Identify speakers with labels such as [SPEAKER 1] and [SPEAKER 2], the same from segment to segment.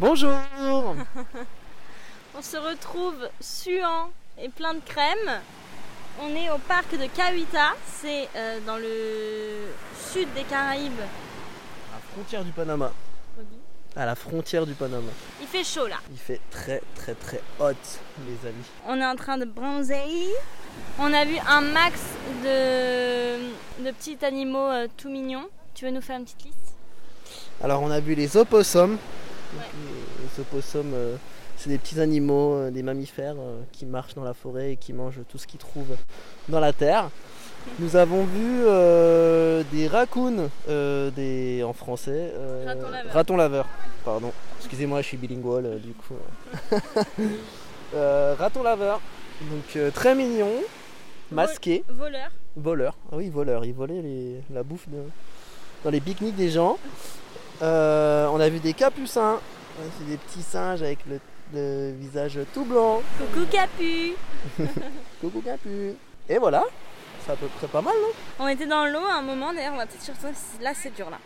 [SPEAKER 1] Bonjour
[SPEAKER 2] On se retrouve suant et plein de crème. On est au parc de Cahuita, c'est euh, dans le sud des Caraïbes.
[SPEAKER 1] À la frontière du Panama. À la frontière du Panama.
[SPEAKER 2] Il fait chaud là.
[SPEAKER 1] Il fait très très très hot, les amis.
[SPEAKER 2] On est en train de bronzer. On a vu un max de, de petits animaux euh, tout mignons. Tu veux nous faire une petite liste?
[SPEAKER 1] Alors on a vu les opossums.
[SPEAKER 2] Ouais.
[SPEAKER 1] Les, les opossums, euh, c'est des petits animaux, euh, des mammifères euh, qui marchent dans la forêt et qui mangent tout ce qu'ils trouvent dans la terre. Nous avons vu euh, des raccoons, euh, des, en français. euh,
[SPEAKER 2] Ratons laveurs.
[SPEAKER 1] ratons laveurs, pardon. Excusez-moi, je suis bilingual euh, du coup. Euh, ratons laveurs, donc euh, très mignon, masqué.
[SPEAKER 2] Voleur.
[SPEAKER 1] Voleur, ah oui, voleur, il volait les- la bouffe de- dans les pique-niques des gens. Euh, on a vu des capucins, c'est des petits singes avec le, le visage tout blanc.
[SPEAKER 2] Coucou Capu.
[SPEAKER 1] Coucou capu. Et voilà, c'est à peu près pas mal, non?
[SPEAKER 2] On était dans l'eau à un moment, d'ailleurs on va peut-être sur là c'est dur là.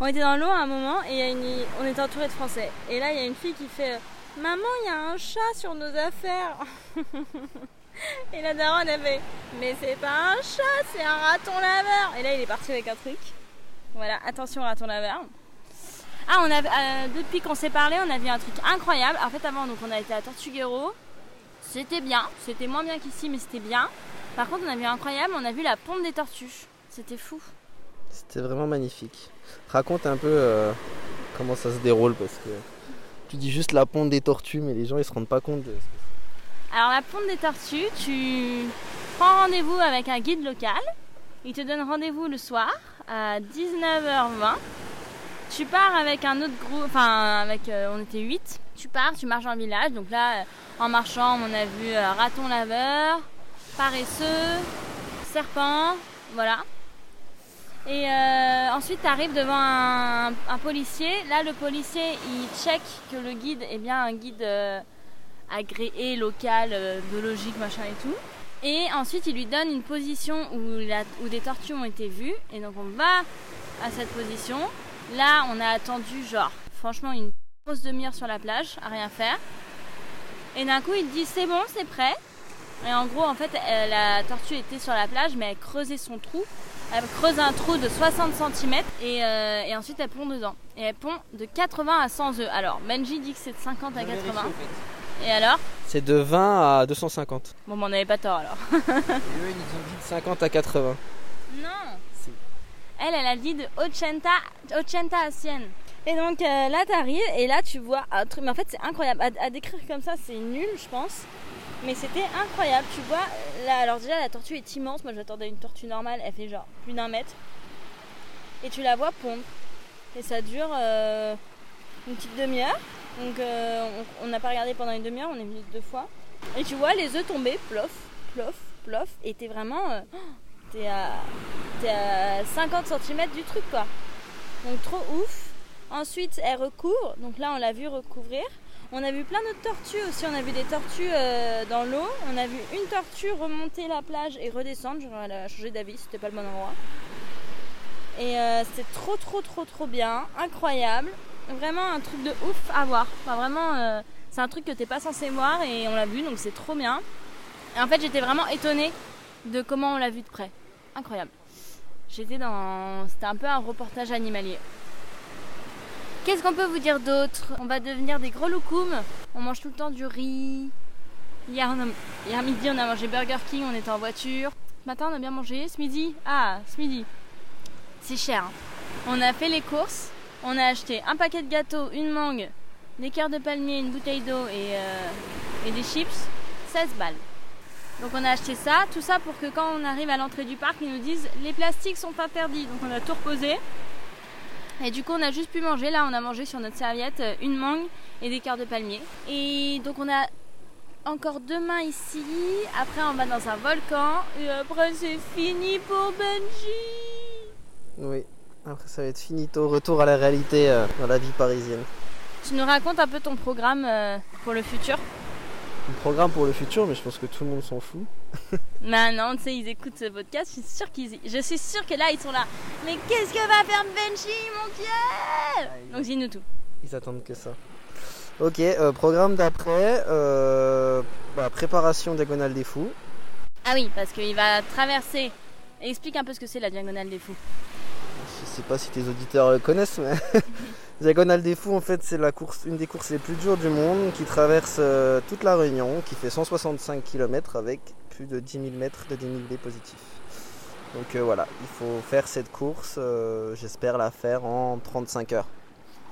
[SPEAKER 2] On était dans l'eau à un moment et il y a une- on était entouré de Français. Et là il y a une fille qui fait Maman il y a un chat sur nos affaires. et la daronne elle fait Mais c'est pas un chat, c'est un raton laveur. Et là il est parti avec un truc. Voilà, attention raton laveur. Ah, on a, euh, depuis qu'on s'est parlé, on a vu un truc incroyable. En fait, avant, donc, on a été à Tortuguero. C'était bien. C'était moins bien qu'ici, mais c'était bien. Par contre, on a vu incroyable, on a vu la pompe des tortues. C'était fou.
[SPEAKER 1] C'était vraiment magnifique. Raconte un peu euh, comment ça se déroule parce que tu dis juste la ponte des tortues, mais les gens ils se rendent pas compte de.
[SPEAKER 2] Alors, la pompe des tortues, tu prends rendez-vous avec un guide local. Il te donne rendez-vous le soir à 19h20. Tu pars avec un autre groupe, enfin, avec, euh, on était 8. Tu pars, tu marches le village. Donc là, euh, en marchant, on a vu euh, raton laveur, paresseux, serpent, voilà. Et ensuite, tu arrives devant un, un policier. Là, le policier, il check que le guide est bien un guide agréé, local, biologique, machin et tout. Et ensuite, il lui donne une position où, des tortues ont été vues. Et donc, on va à cette position. Là, on a attendu, genre, franchement, une grosse demi-heure sur la plage, à rien faire. Et d'un coup, il dit c'est bon, c'est prêt. Et en gros, en fait, euh, la tortue était sur la plage, mais elle creusait son trou. Elle creuse un trou de 60 cm et, euh, et ensuite elle pond dedans. Et elle pond de 80 à 100 œufs. Alors, Benji dit que c'est de 50 à 80. Et alors
[SPEAKER 1] C'est de 20 à 250.
[SPEAKER 2] Bon, on n'avait pas tort alors.
[SPEAKER 1] Et eux ils nous ont dit de 50 à 80.
[SPEAKER 2] Non
[SPEAKER 1] Si.
[SPEAKER 2] Elle, elle a dit de 80, 80 à 100. Et donc euh, là, t'arrives et là, tu vois un truc. Mais en fait, c'est incroyable. À, à décrire comme ça, c'est nul, je pense. Mais c'était incroyable. Tu vois, là, alors déjà, la tortue est immense. Moi, j'attendais une tortue normale. Elle fait genre plus d'un mètre. Et tu la vois pondre. Et ça dure euh, une petite demi-heure. Donc, euh, on n'a pas regardé pendant une demi-heure. On est venu deux fois. Et tu vois les œufs tomber, plof, plof, plof. Et t'es vraiment. euh, t'es à, t'es à 50 cm du truc, quoi. Donc, trop ouf. Ensuite, elle recouvre. Donc là, on l'a vu recouvrir. On a vu plein d'autres tortues aussi. On a vu des tortues euh, dans l'eau. On a vu une tortue remonter la plage et redescendre. Genre, elle a changé d'avis, c'était pas le bon endroit. Et euh, c'était trop, trop, trop, trop bien. Incroyable. Vraiment un truc de ouf à voir. Vraiment, euh, c'est un truc que t'es pas censé voir et on l'a vu, donc c'est trop bien. Et en fait, j'étais vraiment étonnée de comment on l'a vu de près. Incroyable. J'étais dans. C'était un peu un reportage animalier. Qu'est-ce qu'on peut vous dire d'autre? On va devenir des gros loukoums. On mange tout le temps du riz. Hier midi, on a mangé Burger King, on était en voiture. Ce matin, on a bien mangé. Ce midi, ah, ce midi, c'est cher. hein. On a fait les courses. On a acheté un paquet de gâteaux, une mangue, des cœurs de palmier, une bouteille d'eau et, euh, des chips. 16 balles. Donc on a acheté ça, tout ça pour que quand on arrive à l'entrée du parc, ils nous disent les plastiques sont interdits. Donc on a tout reposé. Et du coup, on a juste pu manger. Là, on a mangé sur notre serviette euh, une mangue et des cœurs de palmier. Et donc, on a encore demain ici. Après, on va dans un volcan. Et après, c'est fini pour Benji.
[SPEAKER 1] Oui. Après ça va être finito. Retour à la réalité euh, dans la vie parisienne.
[SPEAKER 2] Tu nous racontes un peu ton programme euh, pour le futur?
[SPEAKER 1] Un programme pour le futur, mais je pense que tout le monde s'en fout.
[SPEAKER 2] Maintenant, tu sais, ils écoutent ce podcast. Je suis sûre qu'ils, je suis sûre que là, ils sont là. Mais qu'est-ce que va faire Benji, mon Dieu? Donc dis-nous tout.
[SPEAKER 1] Ils attendent que ça. Ok, euh, programme d'après, bah, préparation diagonale des fous.
[SPEAKER 2] Ah oui, parce qu'il va traverser. Explique un peu ce que c'est la diagonale des fous.
[SPEAKER 1] Je sais pas si tes auditeurs connaissent, mais diagonale des fous, en fait, c'est la course, une des courses les plus dures du monde, qui traverse euh, toute la Réunion, qui fait 165 km avec plus de 10 000 mètres de dénivelé positif. Donc euh, voilà, il faut faire cette course. euh, J'espère la faire en 35 heures.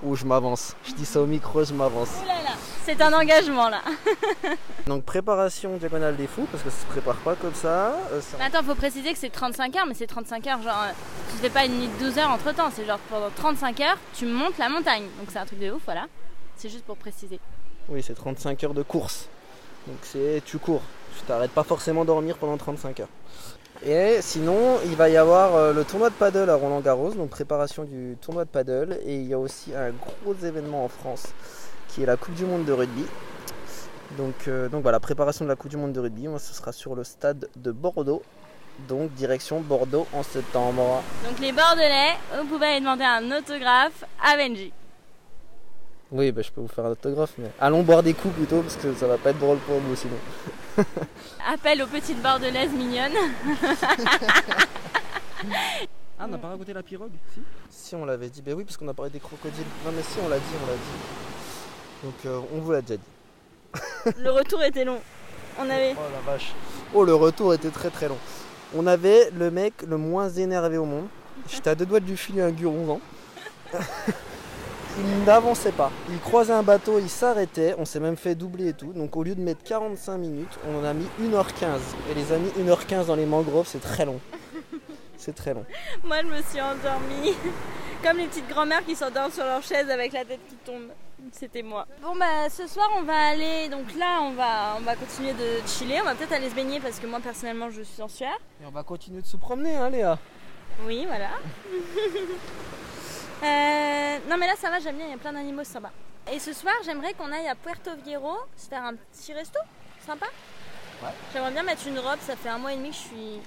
[SPEAKER 1] Ou je m'avance. Je dis ça au micro, je m'avance.
[SPEAKER 2] Ouh là là, c'est un engagement là.
[SPEAKER 1] Donc préparation diagonale des fous, parce que ça se prépare pas comme ça. euh,
[SPEAKER 2] attends, faut préciser que c'est 35 heures, mais c'est 35 heures, genre, euh, tu fais pas une nuit de 12 heures entre temps, c'est genre pendant 35 heures, tu montes la montagne. Donc c'est un truc de ouf, voilà. C'est juste pour préciser.
[SPEAKER 1] Oui, c'est 35 heures de course. Donc c'est tu cours. Tu t'arrêtes pas forcément dormir pendant 35 heures. Et sinon, il va y avoir euh, le tournoi de paddle à Roland Garros, donc préparation du tournoi de paddle. Et il y a aussi un gros événement en France qui est la Coupe du Monde de rugby. Donc, euh, donc voilà, préparation de la Coupe du Monde de rugby. Moi, ce sera sur le stade de Bordeaux. Donc direction Bordeaux en septembre.
[SPEAKER 2] Donc les Bordelais, vous pouvez aller demander un autographe à Benji.
[SPEAKER 1] Oui, bah, je peux vous faire un autographe, mais allons boire des coups plutôt parce que ça va pas être drôle pour vous sinon.
[SPEAKER 2] Appel aux petites Bordelaises mignonnes.
[SPEAKER 3] Ah, on n'a pas raconté la pirogue Si?
[SPEAKER 1] Si on l'avait dit, ben oui, parce qu'on a parlé des crocodiles. Non, mais si, on l'a dit, on l'a dit. Donc, euh, on vous l'a déjà dit.
[SPEAKER 2] Le retour était long. On avait.
[SPEAKER 1] Oh la vache. Oh, le retour était très très long. On avait le mec le moins énervé au monde. J'étais à deux doigts de lui filer un guronzan. Il n'avançait pas. Il croisait un bateau, il s'arrêtait. On s'est même fait doubler et tout. Donc, au lieu de mettre 45 minutes, on en a mis 1h15. Et les amis, 1h15 dans les mangroves, c'est très long. C'est très long.
[SPEAKER 2] Moi, je me suis endormie. Comme les petites grand-mères qui s'endorment sur leur chaise avec la tête qui tombe. C'était moi. Bon, bah, ce soir, on va aller. Donc là, on va, on va continuer de chiller. On va peut-être aller se baigner parce que moi, personnellement, je suis en sueur.
[SPEAKER 1] Et on va continuer de se promener, hein, Léa.
[SPEAKER 2] Oui, voilà. Euh, non, mais là, ça va, j'aime bien. Il y a plein d'animaux sympas. Et ce soir, j'aimerais qu'on aille à Puerto Viejo se faire un petit resto. Sympa
[SPEAKER 1] Ouais.
[SPEAKER 2] J'aimerais bien mettre une robe. Ça fait un mois et demi que je suis.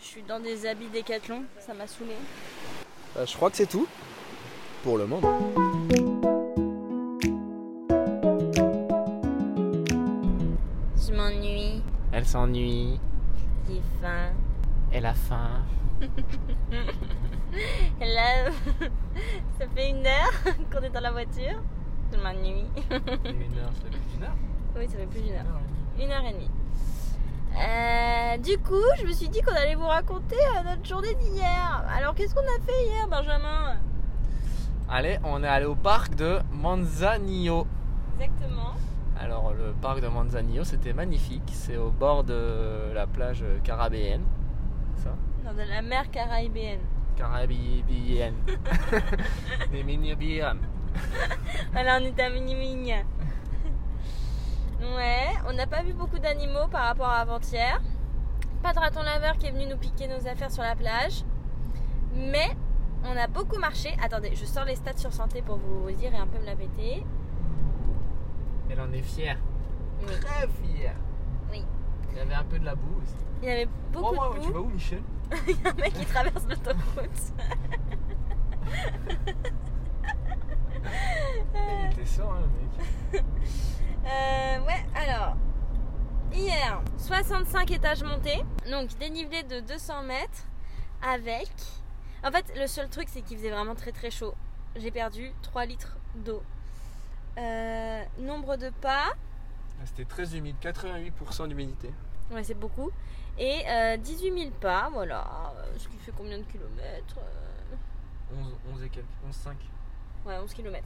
[SPEAKER 2] Je suis dans des habits décathlon. Ça m'a saoulée.
[SPEAKER 1] Euh, je crois que c'est tout. Pour le moment.
[SPEAKER 2] Je m'ennuie.
[SPEAKER 3] Elle s'ennuie,
[SPEAKER 2] J'ai faim.
[SPEAKER 3] elle a faim.
[SPEAKER 2] Et là, ça fait une heure qu'on est dans la voiture. Je m'ennuie.
[SPEAKER 3] Une heure, ça fait plus d'une heure
[SPEAKER 2] Oui, ça fait plus d'une heure.
[SPEAKER 3] Une
[SPEAKER 2] heure et demie. Euh, du coup, je me suis dit qu'on allait vous raconter euh, notre journée d'hier. Alors, qu'est-ce qu'on a fait hier, Benjamin?
[SPEAKER 3] Allez, on est allé au parc de Manzanillo.
[SPEAKER 2] Exactement.
[SPEAKER 3] Alors, le parc de Manzanillo, c'était magnifique. C'est au bord de la plage caribéenne. Ça?
[SPEAKER 2] Dans de la mer caribéenne.
[SPEAKER 3] Caribéenne. Des mini-biens.
[SPEAKER 2] Alors, on est à Mini Ouais, on n'a pas vu beaucoup d'animaux par rapport à avant-hier. Pas de raton laveur qui est venu nous piquer nos affaires sur la plage. Mais on a beaucoup marché. Attendez, je sors les stats sur santé pour vous dire et un peu me la péter.
[SPEAKER 3] Elle en est fière.
[SPEAKER 2] Oui.
[SPEAKER 3] Très fière. Il y avait un peu de la boue aussi.
[SPEAKER 2] Il y avait beaucoup
[SPEAKER 3] oh, moi,
[SPEAKER 2] de
[SPEAKER 3] tu
[SPEAKER 2] boue.
[SPEAKER 3] vas où, Michel
[SPEAKER 2] Il y a un mec qui traverse l'autoroute.
[SPEAKER 3] Il était sort, hein, le mec.
[SPEAKER 2] Euh, ouais, alors. Hier, 65 étages montés. Donc, dénivelé de 200 mètres. Avec. En fait, le seul truc, c'est qu'il faisait vraiment très très chaud. J'ai perdu 3 litres d'eau. Euh, nombre de pas.
[SPEAKER 3] Ah, C'était très humide, 88% d'humidité.
[SPEAKER 2] Ouais, c'est beaucoup. Et euh, 18 000 pas, voilà. Euh, Ce qui fait combien de kilomètres Euh,
[SPEAKER 3] 11, 11 et quelques, 11, 5.
[SPEAKER 2] Ouais, 11 km.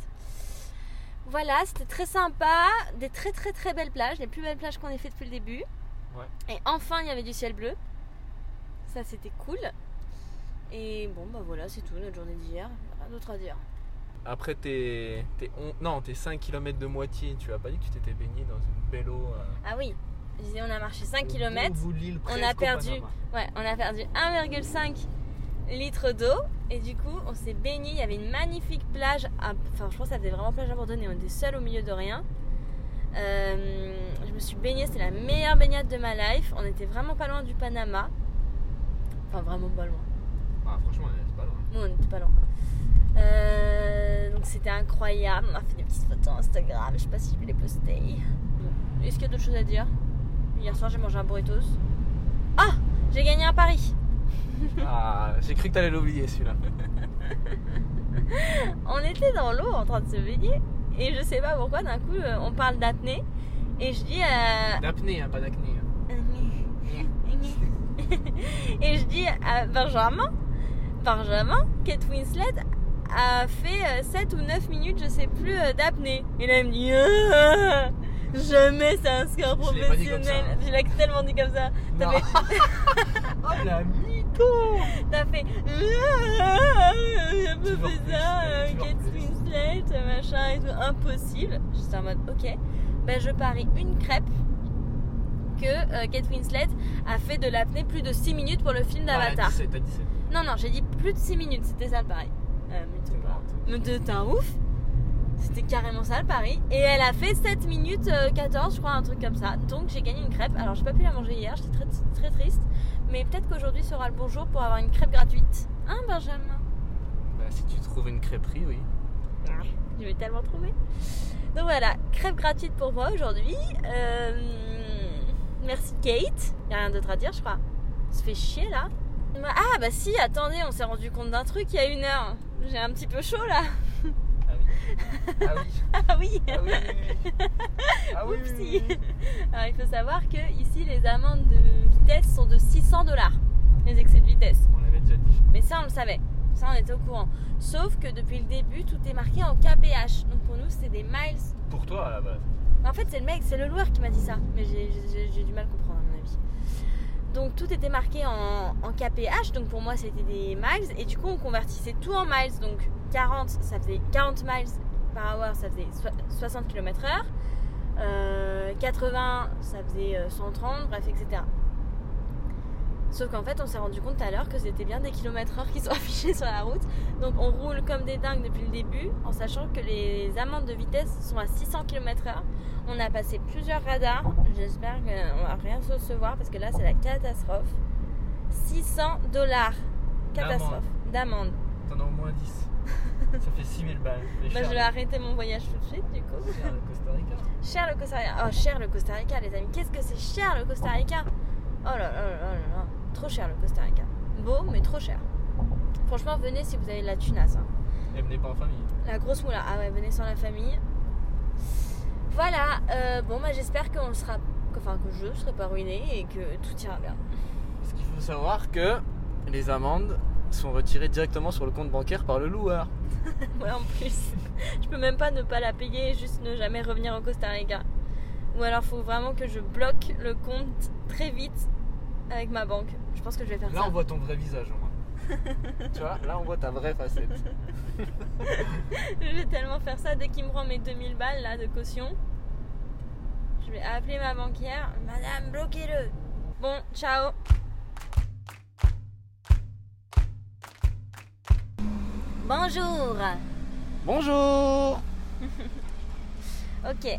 [SPEAKER 2] Voilà, c'était très sympa. Des très très très belles plages. Les plus belles plages qu'on ait fait depuis le début.
[SPEAKER 3] Ouais.
[SPEAKER 2] Et enfin, il y avait du ciel bleu. Ça, c'était cool. Et bon, bah voilà, c'est tout notre journée d'hier. Rien d'autre à dire.
[SPEAKER 3] Après tes, tes, on- non, tes 5 km de moitié, tu as pas dit que tu t'étais baigné dans une belle eau euh,
[SPEAKER 2] Ah oui, je disais, on a marché 5
[SPEAKER 3] au
[SPEAKER 2] km. On a perdu. Ouais, on a perdu 1,5 litres d'eau. Et du coup, on s'est baigné. Il y avait une magnifique plage. à- Enfin, je pense que ça faisait vraiment plage abandonnée. On était seuls au milieu de rien. Euh, je me suis baignée. C'était la meilleure baignade de ma life. On était vraiment pas loin du Panama. Enfin, vraiment pas loin.
[SPEAKER 3] Ah, franchement, c'est pas loin.
[SPEAKER 2] Bon, on était pas loin. Euh, donc c'était incroyable. On a fait des petites photos Instagram. Je sais pas si je vais les poster. Bon. Est-ce qu'il y a d'autres choses à dire? Hier soir, j'ai mangé un burritos. Ah J'ai gagné un pari.
[SPEAKER 3] Ah, j'ai cru que t'allais l'oublier celui-là.
[SPEAKER 2] On était dans l'eau en train de se baigner. Et je sais pas pourquoi, d'un coup, euh, on parle d'apnée. Et je dis. euh,
[SPEAKER 3] D'apnée, hein, pas d'acné. hein.
[SPEAKER 2] et je dis à Benjamin, Benjamin, Kate Winslet a fait euh, 7 ou 9 minutes, je sais plus, euh, d'apnée. Et là, il me dit Ah, Jamais c'est un score
[SPEAKER 3] Je
[SPEAKER 2] professionnel.
[SPEAKER 3] hein.
[SPEAKER 2] Je l'ai tellement dit comme ça. T'as fait,
[SPEAKER 3] Oh la mytho
[SPEAKER 2] t'as fait Ah, fait
[SPEAKER 3] plus,
[SPEAKER 2] ça, euh, Kate
[SPEAKER 3] plus.
[SPEAKER 2] Winslet, machin et tout. Impossible. J'étais en mode Ok. Ben, je parie une crêpe que euh, Kate Winslet a fait de l'apnée plus de 6 minutes pour le film d'Avatar.
[SPEAKER 3] Ah, 17, t'as 17.
[SPEAKER 2] Non, non, j'ai dit plus de 6 minutes, c'était ça le pari. Euh, mais t'es un ouf C'était carrément ça le pari. Et elle a fait 7 minutes euh, 14, je crois, un truc comme ça. Donc j'ai gagné une crêpe. Alors j'ai pas pu la manger hier, j'étais très, très triste. Mais peut-être qu'aujourd'hui sera le bon jour pour avoir une crêpe gratuite. Hein, Benjamin?
[SPEAKER 3] Bah, si tu trouves une crêperie, oui.
[SPEAKER 2] Je vais tellement trouver. Donc voilà, crêpe gratuite pour moi aujourd'hui. Euh, merci Kate. Y a rien d'autre à dire, je crois. On se fait chier là. Ah bah si, attendez, on s'est rendu compte d'un truc il y a une heure. J'ai un petit peu chaud là.
[SPEAKER 3] Ah oui. Ah oui.
[SPEAKER 2] Ah oui.
[SPEAKER 3] Ah oui. oui, oui. Ah oui. oui.
[SPEAKER 2] Alors il faut savoir que ici les amendes de vitesse sont de 600 dollars. Les excès de vitesse.
[SPEAKER 3] On l'avait déjà dit.
[SPEAKER 2] Mais ça on le savait. Ça on était au courant. Sauf que depuis le début tout est marqué en KPH. Donc pour nous c'est des miles
[SPEAKER 3] Pour toi à la base.
[SPEAKER 2] En fait, c'est le mec, c'est le loueur qui m'a dit ça, mais j'ai- du mal à comprendre à mon avis. Donc tout était marqué en, KPH, donc pour moi c'était des miles, et du coup on convertissait tout en miles, donc 40, ça faisait 40 miles par hour, ça faisait so- 60 km/h, euh, 80, ça faisait euh, 130, bref, etc. Sauf qu'en fait, on s'est rendu compte tout à l'heure que c'était bien des kilomètres heure qui sont affichés sur la route. Donc on roule comme des dingues depuis le début, en sachant que les amendes de vitesse sont à 600 km/h. On a passé plusieurs radars. J'espère qu'on va rien se recevoir parce que là, c'est la catastrophe. 600 dollars. Catastrophe. D'amende.
[SPEAKER 3] T'en as au moins 10. Ça fait 6000 balles.
[SPEAKER 2] Bah, je vais arrêter mon voyage tout de suite, du coup.
[SPEAKER 3] cher, le Costa Rica.
[SPEAKER 2] Cher le Costa Rica. Oh, cher le Costa Rica, les amis. Qu'est-ce que c'est cher le Costa Rica? Oh là là là là là. Trop cher le Costa Rica. Beau, mais trop cher. Franchement, venez si vous avez de la tunasse. hein.
[SPEAKER 3] Et venez pas en famille.
[SPEAKER 2] La grosse moula. Ah ouais, venez sans la famille. Voilà. euh, bon, bah, j'espère qu'on sera. Enfin, que je serai pas ruiné et que tout ira bien.
[SPEAKER 3] Parce qu'il faut savoir que les amendes sont retirées directement sur le compte bancaire par le loueur.
[SPEAKER 2] Ouais, en plus. Je peux même pas ne pas la payer et juste ne jamais revenir au Costa Rica. Ou alors, faut vraiment que je bloque le compte très vite avec ma banque. Je pense que je vais faire
[SPEAKER 3] Là,
[SPEAKER 2] ça.
[SPEAKER 3] on voit ton vrai visage au moins. Tu vois, là, on voit ta vraie facette.
[SPEAKER 2] Je vais tellement faire ça dès qu'il me rend mes 2000 balles là de caution. Je vais appeler ma banquière. Madame, bloquez-le. Bon, ciao. Bonjour.
[SPEAKER 3] Bonjour
[SPEAKER 2] Ok.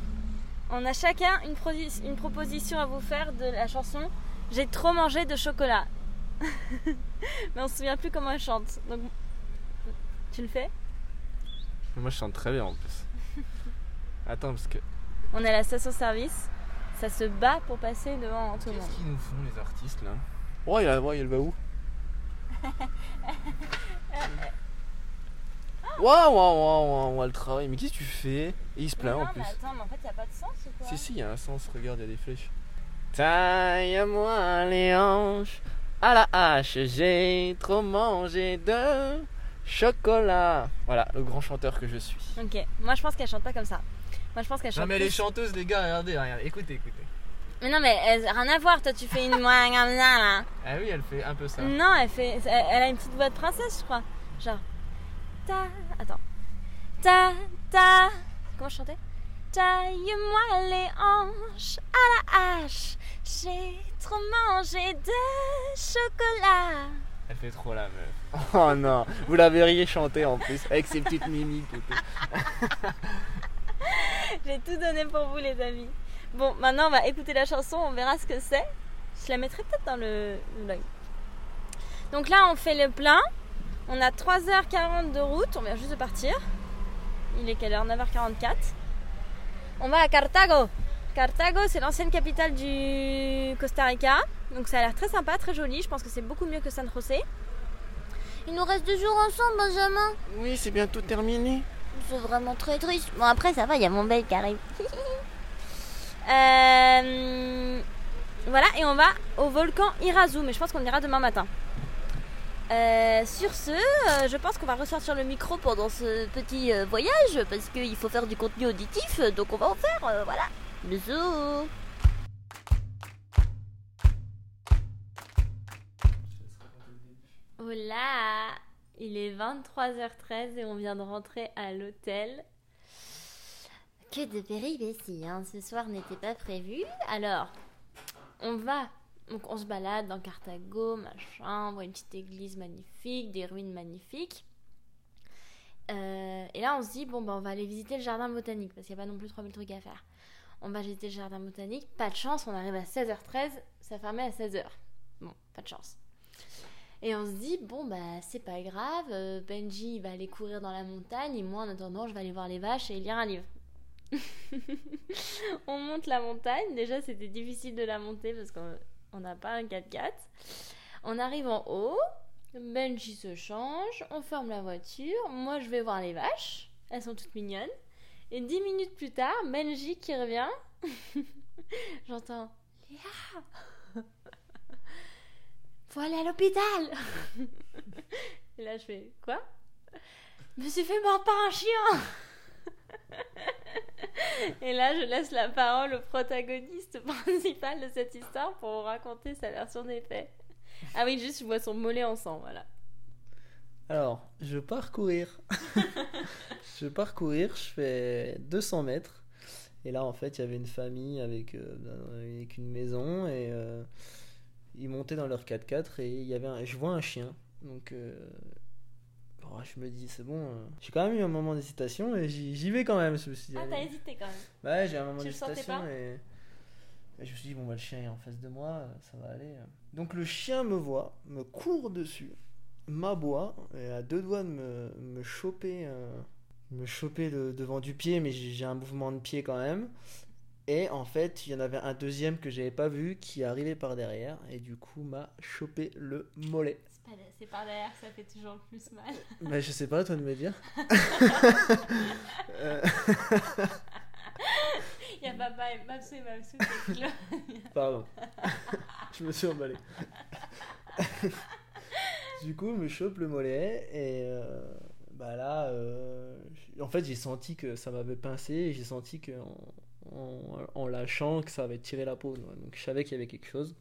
[SPEAKER 2] On a chacun une, proposition à vous faire de la chanson J'ai trop mangé de chocolat. Mais on se souvient plus comment elle chante. Donc, tu le fais?
[SPEAKER 3] Moi, je chante très bien en plus. Attends, parce que.
[SPEAKER 2] On est à la station-service. Ça se bat pour passer devant tout le monde.
[SPEAKER 3] Qu'est-ce qu'ils nous font, les artistes là? Oh, il, a... ouais, il va où? Waouh, waouh, waouh, waouh, le travail. Mais qu'est-ce que tu fais? Et il se plaint
[SPEAKER 2] non,
[SPEAKER 3] en plus.
[SPEAKER 2] mais attends, mais en fait, il a pas de sens ou quoi?
[SPEAKER 3] Si, si, il y a un sens, regarde, il y a des flèches. Taille-moi les hanches à la hache, j'ai trop mangé de chocolat. Voilà, le grand chanteur que je suis.
[SPEAKER 2] Ok, moi je pense qu'elle chante pas comme ça. Moi je pense qu'elle chante.
[SPEAKER 3] Non, mais elle est
[SPEAKER 2] plus-
[SPEAKER 3] chanteuse, les gars, regardez, regardez, écoutez, écoutez.
[SPEAKER 2] Mais non, mais elle- rien à voir. Toi, tu fais une moi comme ça là.
[SPEAKER 3] Ah oui, elle fait un peu ça.
[SPEAKER 2] Non, elle fait. Elle, elle a une petite voix de princesse, je crois. Genre. Ta. Attends. Ta. Ta. Comment je chantais? Taille-moi les hanches à la hache. J'ai trop mangé de chocolat.
[SPEAKER 3] Elle fait trop la meuf. Oh non, vous la verriez chanter en plus, avec ses petites mimiques.
[SPEAKER 2] J'ai tout donné pour vous, les amis. Bon, maintenant on va écouter la chanson, on verra ce que c'est. Je la mettrai peut-être dans le le vlog. Donc là, on fait le plein. On a 3h40 de route, on vient juste de partir. Il est quelle heure? 9h44. On va à Cartago. Cartago, c'est l'ancienne capitale du Costa Rica. Donc ça a l'air très sympa, très joli. Je pense que c'est beaucoup mieux que San José. Il nous reste deux jours ensemble, Benjamin.
[SPEAKER 3] Oui, c'est bientôt terminé.
[SPEAKER 2] C'est vraiment très triste. Bon, après, ça va, il y a mon bel qui arrive. Euh, voilà, et on va au volcan Irazu, mais je pense qu'on ira demain matin. Euh, sur ce, euh, je pense qu'on va ressortir le micro pendant ce petit voyage parce qu'il faut faire du contenu auditif, donc on va en faire. voilà. Bisous. Hola Il est 23h13 et on vient de rentrer à l'hôtel. Que de péripéties, hein. ce soir n'était pas prévu. Alors, on va, donc on se balade dans Carthago, machin, on voit une petite église magnifique, des ruines magnifiques. Euh, et là, on se dit, bon, bah, on va aller visiter le jardin botanique, parce qu'il n'y a pas non plus 3000 trucs à faire. On va visiter le jardin botanique, pas de chance, on arrive à 16h13, ça fermait à 16h. Bon, pas de chance. Et on se dit, bon, bah, c'est pas grave, euh, Benji va aller courir dans la montagne, et moi, en attendant, je vais aller voir les vaches et lire un livre. on monte la montagne. Déjà, c'était difficile de la monter parce qu'on n'a pas un 4x4. On arrive en haut. Benji se change. On ferme la voiture. Moi, je vais voir les vaches. Elles sont toutes mignonnes. Et dix minutes plus tard, Benji qui revient. J'entends Léa Faut aller à l'hôpital Et là, je fais Quoi? Je me suis fait mordre par un chien et là, je laisse la parole au protagoniste principal de cette histoire pour vous raconter sa version des faits. Ah oui, juste, je vois son mollet en sang, voilà.
[SPEAKER 1] Alors, je pars courir. je pars courir, je fais 200 mètres. Et là, en fait, il y avait une famille avec, euh, avec une maison et euh, ils montaient dans leur 4x4 et il y avait je vois un chien. Donc, euh, Oh, je me dis, c'est bon. Euh, j'ai quand même eu un moment d'hésitation et j'y vais quand même. Je me
[SPEAKER 2] ah, t'as hésité quand même
[SPEAKER 1] Ouais, j'ai un moment d'hésitation et... et... je me suis dit, bon, bah, le chien est en face de moi, ça va aller. Donc le chien me voit, me court dessus, m'aboie et a deux doigts de me, me choper, euh, me choper le devant du pied, mais j'ai un mouvement de pied quand même. Et en fait, il y en avait un deuxième que j'avais pas vu qui arrivé par derrière et du coup m'a chopé le mollet.
[SPEAKER 2] C'est par derrière ça fait toujours plus mal.
[SPEAKER 1] Bah, je sais pas, toi de me dire.
[SPEAKER 2] Il y a papa et Mapsou et Mapsou
[SPEAKER 1] Pardon. je me suis emballé. du coup, me chope le mollet et euh, bah là, euh, en fait, j'ai senti que ça m'avait pincé et j'ai senti que en, lâchant que ça avait tiré la peau. Donc je savais qu'il y avait quelque chose.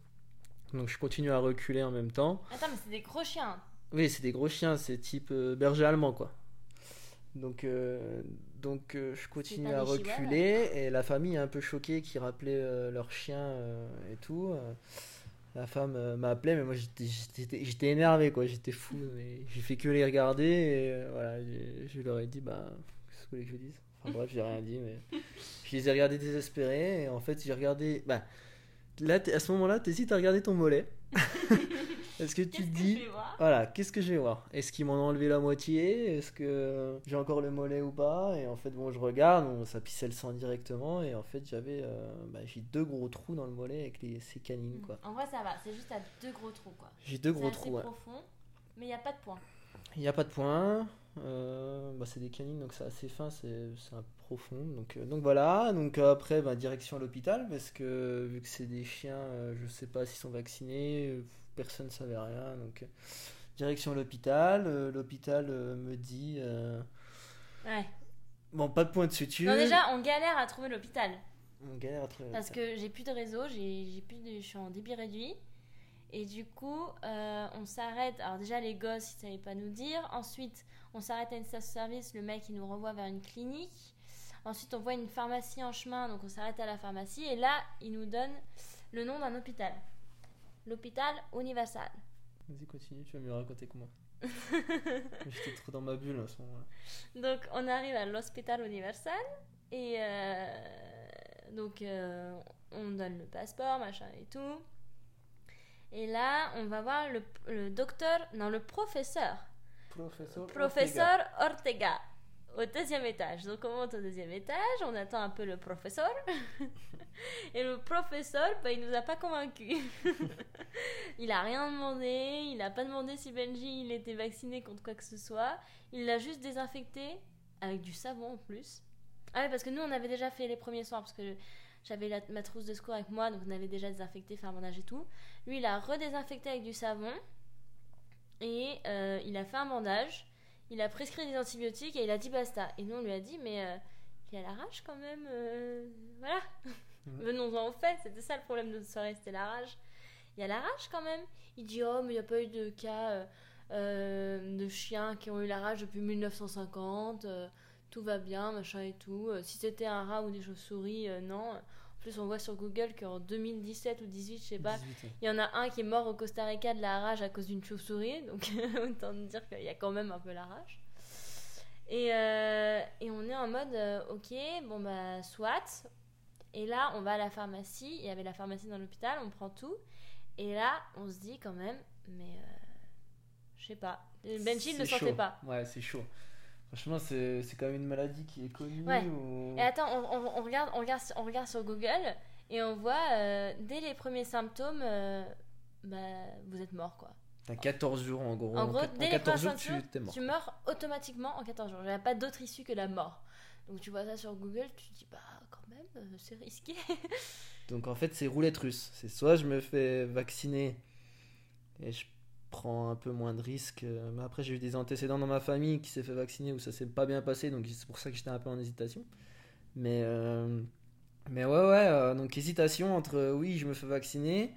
[SPEAKER 1] Donc je continue à reculer en même temps.
[SPEAKER 2] Attends, mais c'est des gros chiens.
[SPEAKER 1] Oui, c'est des gros chiens, c'est type euh, berger allemand quoi. Donc, euh, donc euh, je continue à reculer et la famille est un peu choquée qui rappelait leur chien et tout. La femme m'a appelé, mais moi j'étais énervé quoi, j'étais fou. J'ai fait que les regarder et voilà, je leur ai dit bah, qu'est-ce que vous voulez que je dise? Enfin bref, j'ai rien dit, mais je les ai regardés désespérés et en fait j'ai regardé. Bah, là, à ce moment-là, tu hésites à regarder ton mollet. Est-ce que tu te dis, voilà, qu'est-ce que je vais voir? Est-ce qu'ils m'ont enlevé la moitié? Est-ce que j'ai encore le mollet ou pas? Et en fait, bon, je regarde, ça pissait le sang directement. Et en fait, j'avais euh, bah, j'ai deux gros trous dans le mollet avec les, ces canines. Quoi.
[SPEAKER 2] En vrai, ça va, c'est juste à deux gros trous. quoi.
[SPEAKER 1] J'ai deux gros trous.
[SPEAKER 2] C'est profond, mais il n'y a pas de point.
[SPEAKER 1] Il n'y a pas de point. Euh, bah, c'est des canines, donc c'est assez fin, c'est un profond. Donc, euh, donc voilà, donc après, bah, direction l'hôpital, parce que vu que c'est des chiens, euh, je sais pas s'ils sont vaccinés, personne ne savait rien. Donc direction l'hôpital, l'hôpital me dit...
[SPEAKER 2] ouais.
[SPEAKER 1] Bon, pas de point de suture.
[SPEAKER 2] Non, déjà, on galère à trouver l'hôpital.
[SPEAKER 1] On galère à trouver
[SPEAKER 2] Parce que j'ai plus de réseau, j'ai plus de... je suis en débit réduit. Et du coup, euh, on s'arrête. Alors, déjà, les gosses, ils ne savaient pas nous dire. Ensuite, on s'arrête à une station-service. Le mec, il nous renvoie vers une clinique. Ensuite, on voit une pharmacie en chemin. Donc, on s'arrête à la pharmacie. Et là, il nous donne le nom d'un hôpital l'hôpital Universal.
[SPEAKER 1] Vas-y, continue. Tu vas mieux raconter que moi. J'étais trop dans ma bulle à ce moment-là.
[SPEAKER 2] Donc, on arrive à l'hôpital Universal. Et euh, donc, euh, on donne le passeport, machin et tout. Et là, on va voir le, docteur, non, le professeur.
[SPEAKER 1] Professeur.
[SPEAKER 2] Professeur Ortega. Au deuxième étage. Donc on monte au deuxième étage, on attend un peu le professeur. Et le professeur, bah, il nous a pas convaincus. il a rien demandé, il a pas demandé si Benji il était vacciné contre quoi que ce soit. Il l'a juste désinfecté avec du savon en plus. Ah ouais, parce que nous on avait déjà fait les premiers soins parce que j'avais ma trousse de secours avec moi, donc on avait déjà désinfecté, fait un bandage et tout. Lui il a redésinfecté avec du savon et euh, il a fait un bandage. Il a prescrit des antibiotiques et il a dit basta. Et nous on lui a dit mais euh, il a la rage quand même. euh, voilà. Venons-en au fait. C'était ça le problème de notre soirée, c'était la rage. Il y a la rage quand même. Il dit oh mais il n'y a pas eu de cas euh, de chiens qui ont eu la rage depuis 1950. Tout va bien, machin et tout. Euh, si c'était un rat ou des chauves-souris, euh, non. En plus, on voit sur Google qu'en 2017 ou 18, je sais pas,
[SPEAKER 1] 18, ouais.
[SPEAKER 2] il y en a un qui est mort au Costa Rica de la rage à cause d'une chauve-souris. Donc, autant dire qu'il y a quand même un peu la rage. Et, euh, et on est en mode, euh, ok, bon bah, soit. Et là, on va à la pharmacie. Il y avait la pharmacie dans l'hôpital, on prend tout. Et là, on se dit quand même, mais euh, je sais pas. Benji ne le sentait
[SPEAKER 1] chaud.
[SPEAKER 2] pas.
[SPEAKER 1] Ouais, c'est chaud. Franchement, c'est c'est quand même une maladie qui est connue.
[SPEAKER 2] Ouais.
[SPEAKER 1] ou-
[SPEAKER 2] Et attends, on, on- on regarde, on, regarde, on regarde sur Google et on voit euh, dès les premiers symptômes, euh, bah, vous êtes mort quoi.
[SPEAKER 1] T'as 14 jours en gros.
[SPEAKER 2] En gros, dès les
[SPEAKER 1] 14 jours,
[SPEAKER 2] premiers
[SPEAKER 1] tu
[SPEAKER 2] symptômes,
[SPEAKER 1] t'es mort.
[SPEAKER 2] tu meurs automatiquement en 14 jours. Il n'y a pas d'autre issue que la mort. Donc tu vois ça sur Google, tu te dis bah quand même, euh, c'est risqué.
[SPEAKER 1] Donc en fait, c'est roulette russe. C'est soit je me fais vacciner et je prends un peu moins de risques. euh, Mais après, j'ai eu des antécédents dans ma famille qui s'est fait vacciner où ça s'est pas bien passé. Donc c'est pour ça que j'étais un peu en hésitation. Mais, euh, mais ouais, ouais. euh, donc hésitation entre oui, je me fais vacciner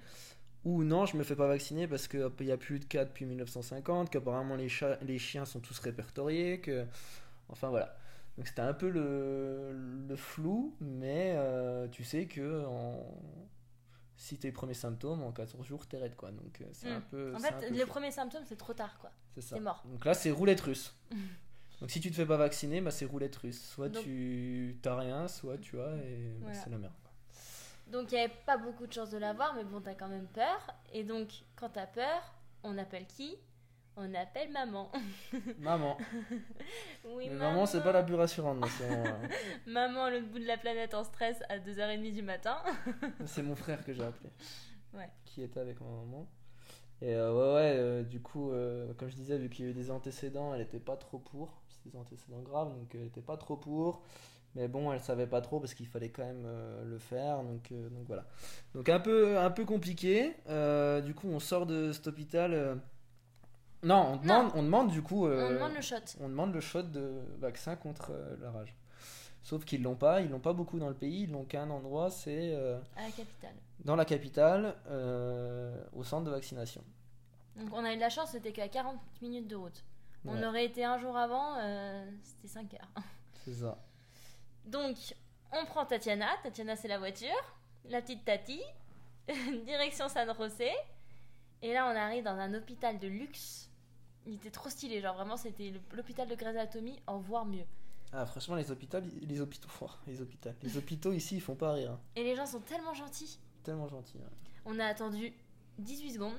[SPEAKER 1] ou non, je me fais pas vacciner parce qu'il n'y a plus de cas depuis 1950, qu'apparemment les, chats, les chiens sont tous répertoriés, que. Enfin voilà. Donc c'était un peu le, le flou, mais tu sais que en... si tes premiers symptômes, en 14 jours, t'es raide quoi. Donc euh, c'est
[SPEAKER 2] Mm.
[SPEAKER 1] un peu.
[SPEAKER 2] en fait, les premiers symptômes, c'est trop tard quoi.
[SPEAKER 1] C'est ça.
[SPEAKER 2] mort.
[SPEAKER 1] Donc là, c'est roulette russe. Donc si tu te fais pas vacciner, bah, c'est roulette russe. Soit
[SPEAKER 2] Donc-
[SPEAKER 1] tu t'as rien, soit tu as, et bah,
[SPEAKER 2] Voilà.
[SPEAKER 1] c'est la merde.
[SPEAKER 2] Donc il n'y avait pas beaucoup de chances de l'avoir, mais bon, t'as quand même peur. Et donc, quand t'as peur, on appelle qui? On appelle maman.
[SPEAKER 1] Maman.
[SPEAKER 2] oui,
[SPEAKER 1] Mais maman, c'est pas la plus rassurante.
[SPEAKER 2] Maman, l'autre bout de la planète en stress à 2h30 du matin.
[SPEAKER 1] C'est mon frère que j'ai appelé.
[SPEAKER 2] Ouais.
[SPEAKER 1] Qui était avec ma maman. Et euh, ouais, ouais, euh, du coup, euh, comme je disais, vu qu'il y a eu des antécédents, elle était pas trop pour. C'est des antécédents graves, donc elle était pas trop pour. Mais bon, elle savait pas trop parce qu'il fallait quand même le faire, donc, donc voilà. Donc un peu, un peu compliqué. Du coup, on sort de cet hôpital. Euh, Non, on demande, on demande du coup. euh,
[SPEAKER 2] On demande le shot.
[SPEAKER 1] on demande le shot de vaccin contre euh, la rage. Sauf qu'ils l'ont pas, ils l'ont pas beaucoup dans le pays, ils l'ont qu'à un endroit, c'est euh,
[SPEAKER 2] À la capitale.
[SPEAKER 1] dans la capitale, euh, au centre de vaccination.
[SPEAKER 2] Donc on a eu de la chance, c'était qu'à 40 minutes de route. On
[SPEAKER 1] Ouais,
[SPEAKER 2] aurait été un jour avant, euh, c'était 5 heures.
[SPEAKER 1] C'est ça.
[SPEAKER 2] Donc, on prend Tatiana. Tatiana, c'est la voiture. La petite Tati. Direction San José. Et là, on arrive dans un hôpital de luxe. Il était trop stylé. Genre, vraiment, c'était l'hôpital de Grey's Anatomy, en voir mieux.
[SPEAKER 1] Ah, franchement, les hôpitaux, les hôpitaux, les hôpitaux, les hôpitaux ici, ils font pas rire. hein.
[SPEAKER 2] Et les gens sont tellement gentils.
[SPEAKER 1] Tellement gentils.
[SPEAKER 2] On a attendu 18 secondes.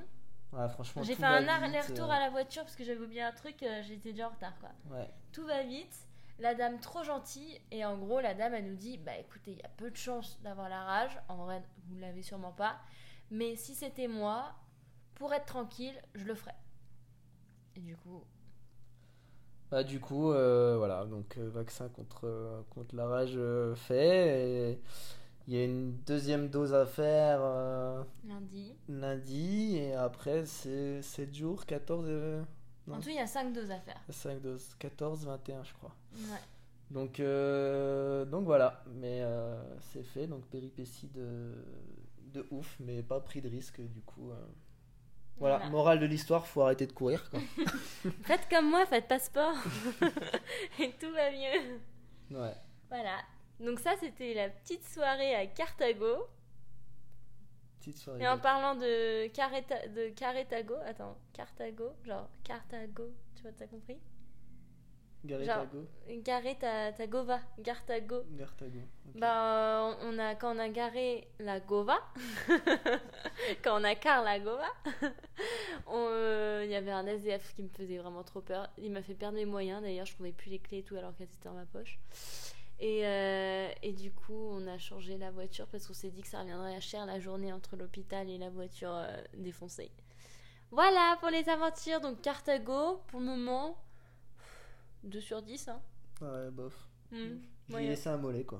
[SPEAKER 1] Ah, franchement,
[SPEAKER 2] J'ai fait un aller-retour
[SPEAKER 1] euh,
[SPEAKER 2] à la voiture parce que j'avais oublié un truc. euh, J'étais déjà en retard, quoi.
[SPEAKER 1] Ouais.
[SPEAKER 2] Tout va vite. La dame trop gentille. Et en gros, la dame, elle nous dit Bah écoutez, il y a peu de chances d'avoir la rage. En vrai, vous l'avez sûrement pas. Mais si c'était moi, pour être tranquille, je le ferais. Et du coup,
[SPEAKER 1] Bah, du coup, euh, voilà, donc euh, vaccin contre, euh, contre la rage fait. et Il y a une deuxième dose à faire euh,
[SPEAKER 2] lundi.
[SPEAKER 1] lundi, et après, c'est 7 jours, 14, euh.
[SPEAKER 2] En tout, il y a 5 doses à faire.
[SPEAKER 1] 5 doses, 14, 21, je crois.
[SPEAKER 2] Ouais.
[SPEAKER 1] Donc, euh, donc voilà, mais c'est fait, donc péripétie de, de ouf, mais pas pris de risque du coup. Voilà,
[SPEAKER 2] Voilà.
[SPEAKER 1] morale de l'histoire, faut arrêter de courir quoi.
[SPEAKER 2] Faites comme moi, faites pas sport. et tout va mieux.
[SPEAKER 1] Ouais.
[SPEAKER 2] Voilà. Donc, ça, c'était la petite soirée à Carthago.
[SPEAKER 1] Petite soirée.
[SPEAKER 2] Et en parlant de, Careta, de Caretago, attends, Carthago, genre Carthago, tu vois, t'as compris?
[SPEAKER 1] Garer
[SPEAKER 2] Genre-
[SPEAKER 1] ta go.
[SPEAKER 2] garer ta, ta gova, gare ta go.
[SPEAKER 1] Gare ta go. ok.
[SPEAKER 2] Bah, on a, quand on a garé la Gova, quand on a car la Gova, euh, il y avait un SDF qui me faisait vraiment trop peur. Il m'a fait perdre mes moyens d'ailleurs, je trouvais plus les clés et tout alors qu'elles étaient dans ma poche. Et, euh, et du coup, on a changé la voiture parce qu'on s'est dit que ça reviendrait à cher la journée entre l'hôpital et la voiture euh, défoncée. Voilà pour les aventures. Donc, Cartago, pour le moment, 2 sur 10. Hein.
[SPEAKER 1] Ouais, bof.
[SPEAKER 2] Hmm,
[SPEAKER 1] J'y ai laissé un mollet, quoi.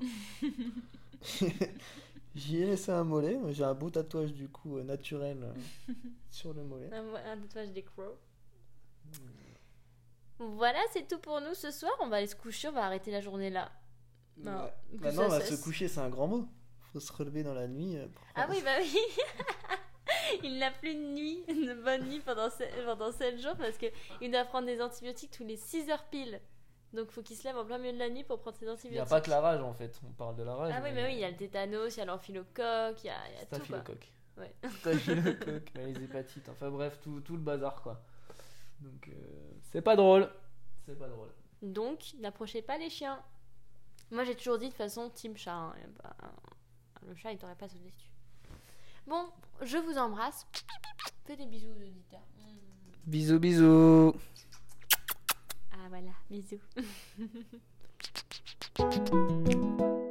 [SPEAKER 1] J'y ai laissé un mollet. J'ai un beau tatouage, du coup, euh, naturel euh, sur le mollet.
[SPEAKER 2] Un, un tatouage des crocs. Voilà, c'est tout pour nous ce soir. On va aller se coucher, on va arrêter la journée là. Non,
[SPEAKER 1] Ouais.
[SPEAKER 2] plus
[SPEAKER 1] Maintenant, on
[SPEAKER 2] ça
[SPEAKER 1] va se coucher, c'est un grand mot. Faut se relever dans la nuit. euh, pour
[SPEAKER 2] Ah oui, bah oui. il n'a plus de nuit, de bonne nuit pendant 7, pendant sept jours parce qu'il doit prendre des antibiotiques tous les 6 heures pile. Donc faut qu'il se lève en plein milieu de la nuit pour prendre ses
[SPEAKER 1] Il n'y a
[SPEAKER 2] antibiotiques.
[SPEAKER 1] pas que la rage, en fait. On parle de la rage.
[SPEAKER 2] Ah oui, mais oui, il y a le tétanos, il y a l'emphilocoque, il y a, il y a tout.
[SPEAKER 1] Staphylocoque.
[SPEAKER 2] Ouais.
[SPEAKER 1] Staphylocoque, les hépatites. Enfin bref, tout, tout le bazar, quoi. Donc, euh, c'est pas drôle. C'est pas drôle.
[SPEAKER 2] Donc, n'approchez pas les chiens. Moi, j'ai toujours dit de toute façon, team chat. hein, pas- Le chat, il t'aurait pas sauté dessus. Bon, je vous embrasse. Fais des bisous aux auditeurs.
[SPEAKER 1] Bisous, bisous.
[SPEAKER 2] Ah voilà, bisous.